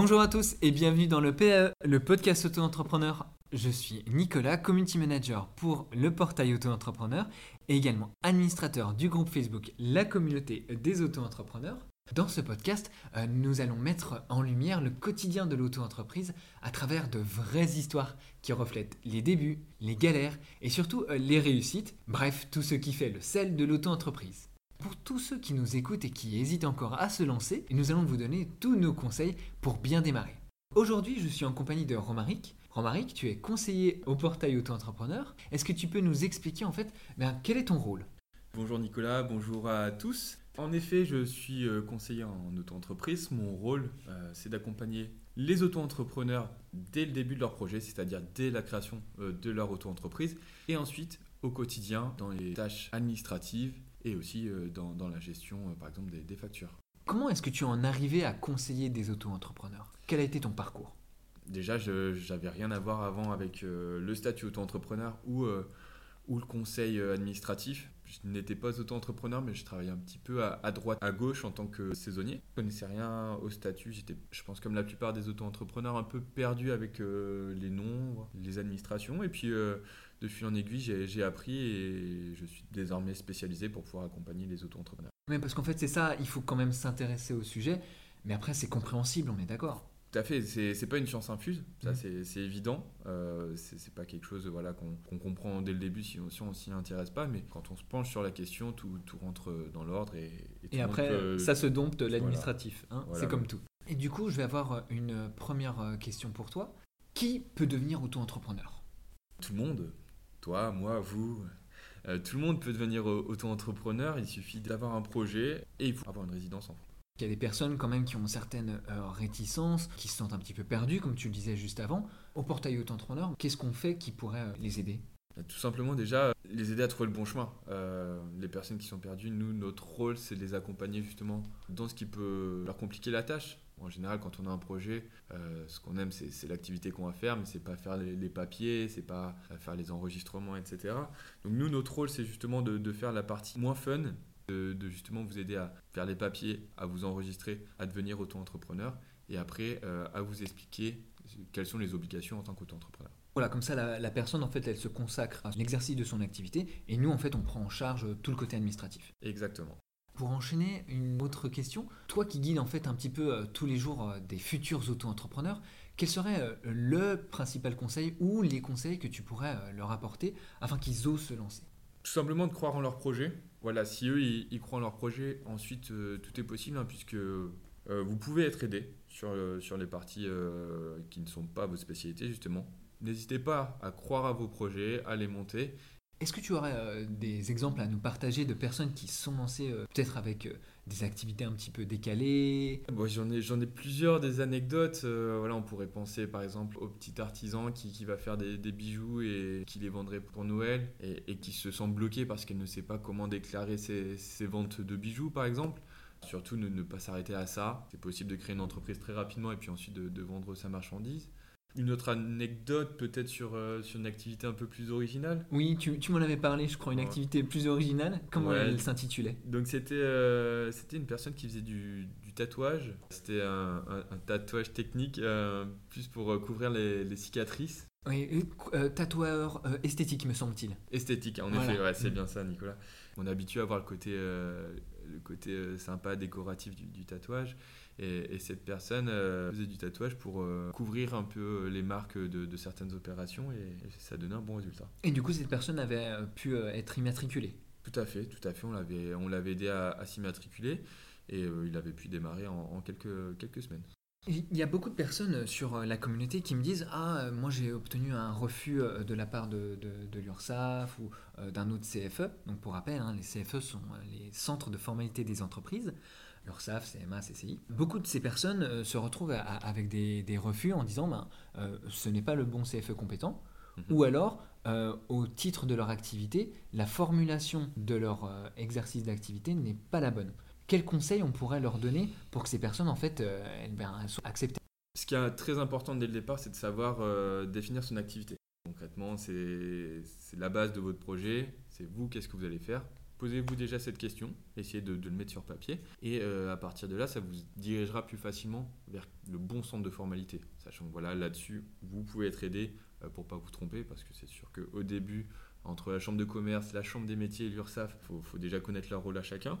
Bonjour à tous et bienvenue dans le PAE, le podcast auto-entrepreneur. Je suis Nicolas, community manager pour le portail auto-entrepreneur et également administrateur du groupe Facebook La communauté des auto-entrepreneurs. Dans ce podcast, euh, nous allons mettre en lumière le quotidien de l'auto-entreprise à travers de vraies histoires qui reflètent les débuts, les galères et surtout euh, les réussites, bref, tout ce qui fait le sel de l'auto-entreprise. Pour tous ceux qui nous écoutent et qui hésitent encore à se lancer, nous allons vous donner tous nos conseils pour bien démarrer. Aujourd'hui, je suis en compagnie de Romaric. Romaric, tu es conseiller au portail auto-entrepreneur. Est-ce que tu peux nous expliquer en fait ben, quel est ton rôle? Bonjour Nicolas, bonjour à tous. En effet, je suis euh, conseiller en auto-entreprise. Mon rôle, euh, c'est d'accompagner les auto-entrepreneurs dès le début de leur projet, c'est-à-dire dès la création euh, de leur auto-entreprise, et ensuite au quotidien dans les tâches administratives et aussi euh, dans, dans la gestion, euh, par exemple, des, des factures. Comment est-ce que tu en es arrivé à conseiller des auto-entrepreneurs? Quel a été ton parcours? Déjà, je n'avais rien à voir avant avec euh, le statut auto-entrepreneur ou, euh, ou le conseil euh, administratif. Je n'étais pas auto-entrepreneur, mais je travaillais un petit peu à, droite, à gauche en tant que saisonnier. Je connaissais rien au statut. J'étais, je pense, comme la plupart des auto-entrepreneurs, un peu perdu avec euh, les noms, les administrations. Et puis, euh, de fil en aiguille, j'ai, j'ai appris et je suis désormais spécialisé pour pouvoir accompagner les auto-entrepreneurs. Mais parce qu'en fait, c'est ça, il faut quand même s'intéresser au sujet, mais après, c'est compréhensible, on est d'accord. Tout à fait, c'est pas une science infuse, ça Mhm. c'est évident. Euh, c'est pas quelque chose voilà, qu'on comprend dès le début si on si on s'y intéresse pas, mais quand on se penche sur la question, tout, tout rentre dans l'ordre et, et tout Et après, peut- ça se dompte voilà. l'administratif. hein, Voilà, c'est comme tout. Et du coup, je vais avoir euh, une euh, première euh, question pour toi. Qui peut devenir auto-entrepreneur? Tout le monde, toi, moi, vous, euh, tout le monde peut devenir euh, auto-entrepreneur. Il suffit d'avoir un projet et il faut avoir une résidence en France. Il y a des personnes quand même qui ont certaines euh, réticences, qui se sentent un petit peu perdues, comme tu le disais juste avant. Au portail auto-entrepreneur, qu'est-ce qu'on fait qui pourrait euh, les aider? Tout simplement déjà les aider à trouver le bon chemin. Euh, les personnes qui sont perdues, nous, notre rôle, c'est de les accompagner justement dans ce qui peut leur compliquer la tâche. En général, quand on a un projet, ce qu'on aime, c'est l'activité qu'on va faire, mais c'est pas faire les, les papiers, c'est pas faire les enregistrements, etc. Donc nous, notre rôle, c'est justement de faire la partie moins fun, de, de justement vous aider à faire les papiers, à vous enregistrer, à devenir auto-entrepreneur, et après euh, à vous expliquer quelles sont les obligations en tant qu'auto-entrepreneur. Voilà, comme ça, la, la personne, en fait, elle se consacre à l'exercice de son activité, et nous, en fait, on prend en charge tout le côté administratif. Exactement. Pour enchaîner, une autre question. Toi qui guides en fait un petit peu euh, tous les jours euh, des futurs auto-entrepreneurs, quel serait euh, le principal conseil ou les conseils que tu pourrais leur apporter afin qu'ils osent se lancer? Tout simplement de croire en leur projet. Voilà, si eux ils, croient en leur projet, ensuite euh, tout est possible hein, puisque euh, vous pouvez être aidé sur, euh, sur les parties qui ne sont pas vos spécialités justement. N'hésitez pas à croire à vos projets, à les monter. Est-ce que tu aurais des exemples à nous partager de personnes qui sont lancées peut-être avec des activités un petit peu décalées Bon, j'en ai, plusieurs des anecdotes. euh, voilà, on pourrait penser par exemple au petit artisan qui, qui va faire des, bijoux et qui les vendrait pour Noël et, qui se sent bloqué parce qu'elle ne sait pas comment déclarer ses, ventes de bijoux par exemple. Surtout ne, pas s'arrêter à ça. C'est possible de créer une entreprise très rapidement et puis ensuite de vendre sa marchandise. Une autre anecdote peut-être sur, euh, sur une activité un peu plus originale. Oui, tu, tu m'en avais parlé, je crois, une Ouais. activité plus originale. Comment Ouais. elle s'intitulait? Donc c'était euh, c'était une personne qui faisait du, du tatouage. C'était un, un- un tatouage technique euh, plus pour couvrir les, les cicatrices. Oui, tatoueur esthétique, me semble-t-il. Esthétique, en Voilà. effet, ouais, c'est Mm. bien ça, Nicolas. On est habitué à voir le côté, le côté euh, sympa, décoratif du, du tatouage. Et, et cette personne euh, faisait du tatouage pour euh, couvrir un peu les marques de, de certaines opérations et, et ça donnait un bon résultat. Et du coup, cette personne avait pu être immatriculée. Tout à fait, tout à fait. On l'avait, on l'avait aidé à, à s'immatriculer et euh, il avait pu démarrer en, en quelques, quelques semaines. Il y a beaucoup de personnes euh, sur euh, la communauté qui me disent Ah, euh, moi j'ai obtenu un refus de la part de, de, de l'URSSAF ou d'un autre CFE. Donc pour rappel, hein, les CFE sont les centres de formalité des entreprises. l'URSSAF, CMA, CCI. Beaucoup de ces personnes se retrouvent à- à- avec des, des refus en disant ben, euh, Ce n'est pas le bon CFE compétent. Mhm. Ou alors, euh, au titre de leur activité, la formulation de leur exercice d'activité n'est pas la bonne. Quels conseils on pourrait leur donner pour que ces personnes, en fait, euh, elles, ben, soient acceptées? Ce qui est très important dès le départ, c'est de savoir euh, définir son activité. Concrètement, c'est la base de votre projet. C'est vous, qu'est-ce que vous allez faire? Posez-vous déjà cette question, essayez de, le mettre sur papier, et à partir de là, ça vous dirigera plus facilement vers le bon centre de formalité. Sachant que voilà, là-dessus, vous pouvez être aidé pour pas vous tromper, parce que c'est sûr qu'au début, entre la chambre de commerce, la chambre des métiers et l'URSSAF, il faut, déjà connaître leur rôle à chacun.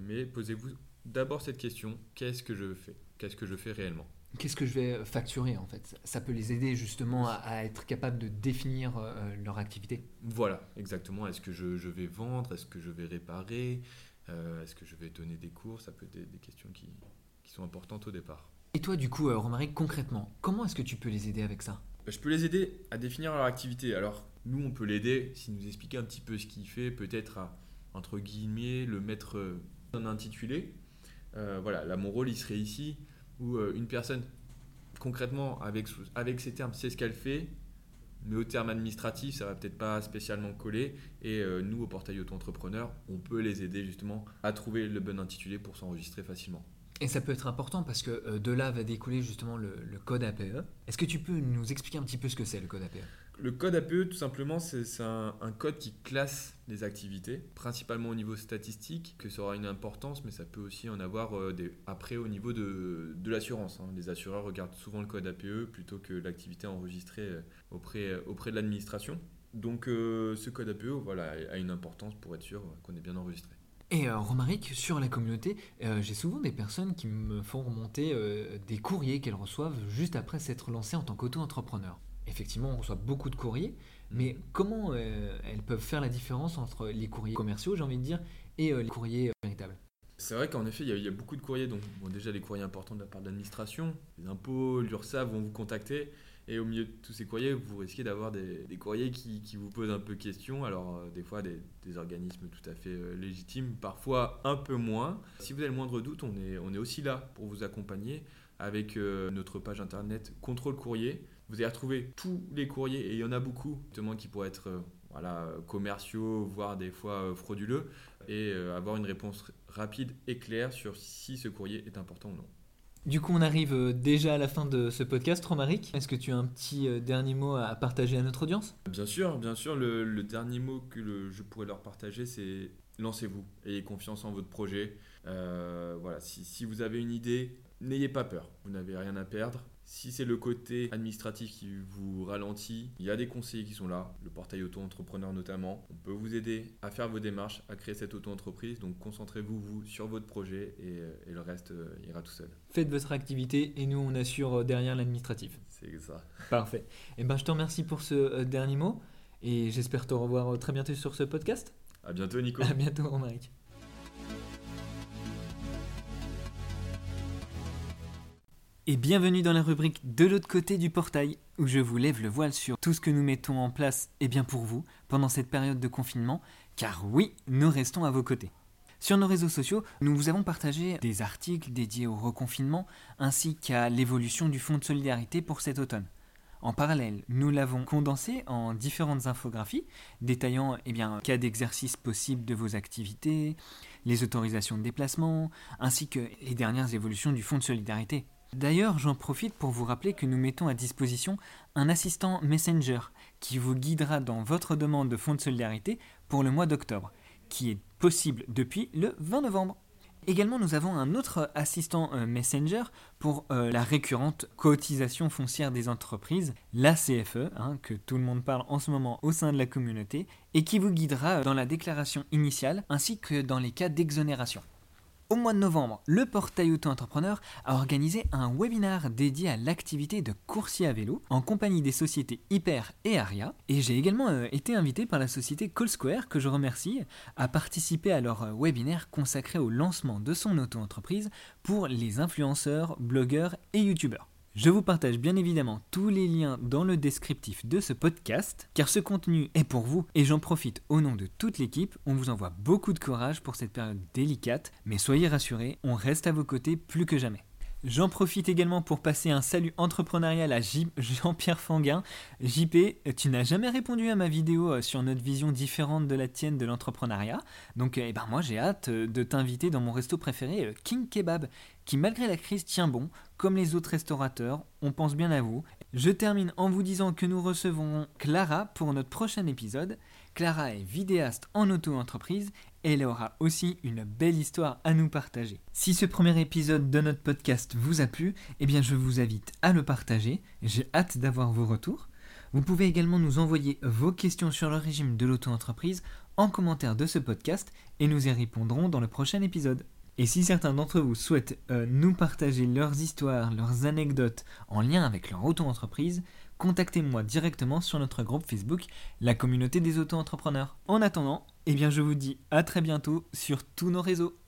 Mais posez-vous d'abord cette question qu'est-ce que je fais? Qu'est-ce que je fais réellement? Qu'est-ce que je vais facturer en fait? Ça peut les aider justement à, être capable de définir euh, leur activité. Voilà, exactement. Est-ce que je, vais vendre? Est-ce que je vais réparer? Euh, Est-ce que je vais donner des cours? Ça peut être des, questions qui, sont importantes au départ. Et toi, du coup, euh, Romaric, concrètement, comment est-ce que tu peux les aider avec ça? Bah, Je peux les aider à définir leur activité. Alors, nous, on peut l'aider s'il nous explique un petit peu ce qu'il fait, peut-être à, entre guillemets, le mettre en intitulé. voilà, là, mon rôle, il serait ici où euh, une personne, concrètement, avec, avec ces termes, sait ce qu'elle fait, mais au terme administratif, ça va peut-être pas spécialement coller. Et euh, nous, au portail auto-entrepreneur, on peut les aider justement à trouver le bon intitulé pour s'enregistrer facilement. Et ça peut être important parce que euh, de là va découler justement le code APE. Est-ce que tu peux nous expliquer un petit peu ce que c'est le code APE le code APE, tout simplement, c'est un, code qui classe les activités, principalement au niveau statistique, que ça aura une importance, mais ça peut aussi en avoir euh, des, après au niveau de, l'assurance. Hein. Les assureurs regardent souvent le code APE plutôt que l'activité enregistrée euh, auprès, euh, auprès de l'administration. Donc ce code APE voilà, a une importance pour être sûr qu'on est bien enregistré. Et Romaric, sur la communauté, j'ai souvent des personnes qui me font remonter des courriers qu'elles reçoivent juste après s'être lancées en tant qu'auto-entrepreneur effectivement, on reçoit beaucoup de courriers, mais comment euh, elles peuvent faire la différence entre les courriers commerciaux, j'ai envie de dire, et euh, les courriers euh, véritables? C'est vrai qu'en effet, il y, a beaucoup de courriers. Donc, déjà, les courriers importants de la part de l'administration, les impôts, l'URSSAF vont vous contacter. Et au milieu de tous ces courriers, vous risquez d'avoir des, courriers qui, vous posent un peu question. Alors, des fois, des, organismes tout à fait légitimes, parfois un peu moins. Si vous avez le moindre doute, on est aussi là pour vous accompagner avec notre page internet Contrôle Courrier. Vous allez retrouver tous les courriers, et il y en a beaucoup, justement, qui pourraient être euh, voilà, commerciaux, voire des fois euh, frauduleux, et euh, avoir une réponse rapide et claire sur si ce courrier est important ou non. Du coup, on arrive déjà à la fin de ce podcast, Romaric. Est-ce que tu as un petit dernier mot à partager à notre audience? Bien sûr, bien sûr. Le, dernier mot que je pourrais leur partager, c'est lancez-vous, ayez confiance en votre projet. voilà, si, si, vous avez une idée, n'ayez pas peur. Vous n'avez rien à perdre. Si c'est le côté administratif qui vous ralentit, il y a des conseillers qui sont là, le portail auto-entrepreneur notamment. On peut vous aider à faire vos démarches, à créer cette auto-entreprise. Donc concentrez-vous vous sur votre projet et, euh, le reste euh, ira tout seul. Faites votre activité et nous on assure euh, derrière l'administratif. C'est ça. Parfait. Et eh ben je te remercie pour ce dernier mot et j'espère te revoir très bientôt sur ce podcast. À bientôt Nico. À bientôt Romaric. Et bienvenue dans la rubrique de l'autre côté du portail, où je vous lève le voile sur tout ce que nous mettons en place et bien pour vous pendant cette période de confinement, car oui, nous restons à vos côtés. Sur nos réseaux sociaux, nous vous avons partagé des articles dédiés au reconfinement ainsi qu'à l'évolution du Fonds de solidarité pour cet automne. En parallèle, nous l'avons condensé en différentes infographies détaillant eh bien, cas d'exercice possible de vos activités, les autorisations de déplacement, ainsi que les dernières évolutions du Fonds de solidarité. D'ailleurs, j'en profite pour vous rappeler que nous mettons à disposition un assistant Messenger qui vous guidera dans votre demande de fonds de solidarité pour le mois d'octobre, qui est possible depuis le 20 novembre. Également, nous avons un autre assistant euh, Messenger pour euh, la récurrente cotisation foncière des entreprises, la CFE, hein, que tout le monde parle en ce moment au sein de la communauté, et qui vous guidera dans la déclaration initiale ainsi que dans les cas d'exonération. Au mois de novembre, le portail auto-entrepreneur a organisé un webinaire dédié à l'activité de coursier à vélo en compagnie des sociétés Hyper et Aria. Et j'ai également euh, été invité par la société Call Square, que je remercie, à participer à leur euh, webinaire consacré au lancement de son auto-entreprise pour les influenceurs, blogueurs et youtubeurs. Je vous partage bien évidemment tous les liens dans le descriptif de ce podcast, car ce contenu est pour vous et j'en profite au nom de toute l'équipe. On vous envoie beaucoup de courage pour cette période délicate, mais soyez rassurés, on reste à vos côtés plus que jamais. J'en profite également pour passer un salut entrepreneurial à Jean-Pierre Fanguin. JP, tu n'as jamais répondu à ma vidéo euh, sur notre vision différente de la tienne de l'entrepreneuriat. Donc eh ben moi j'ai hâte euh, de t'inviter dans mon resto préféré, euh, King Kebab, qui malgré la crise tient bon. Comme les autres restaurateurs, on pense bien à vous. Je termine en vous disant que nous recevrons Clara pour notre prochain épisode. Clara est vidéaste en auto-entreprise elle aura aussi une belle histoire à nous partager. Si ce premier épisode de notre podcast vous a plu, eh bien je vous invite à le partager. J'ai hâte d'avoir vos retours. Vous pouvez également nous envoyer vos questions sur le régime de l'auto-entreprise en commentaire de ce podcast et nous y répondrons dans le prochain épisode. Et si certains d'entre vous souhaitent euh, nous partager leurs histoires, leurs anecdotes en lien avec leur auto-entreprise, contactez-moi directement sur notre groupe Facebook, la communauté des auto-entrepreneurs. En attendant, eh je vous dis à très bientôt sur tous nos réseaux.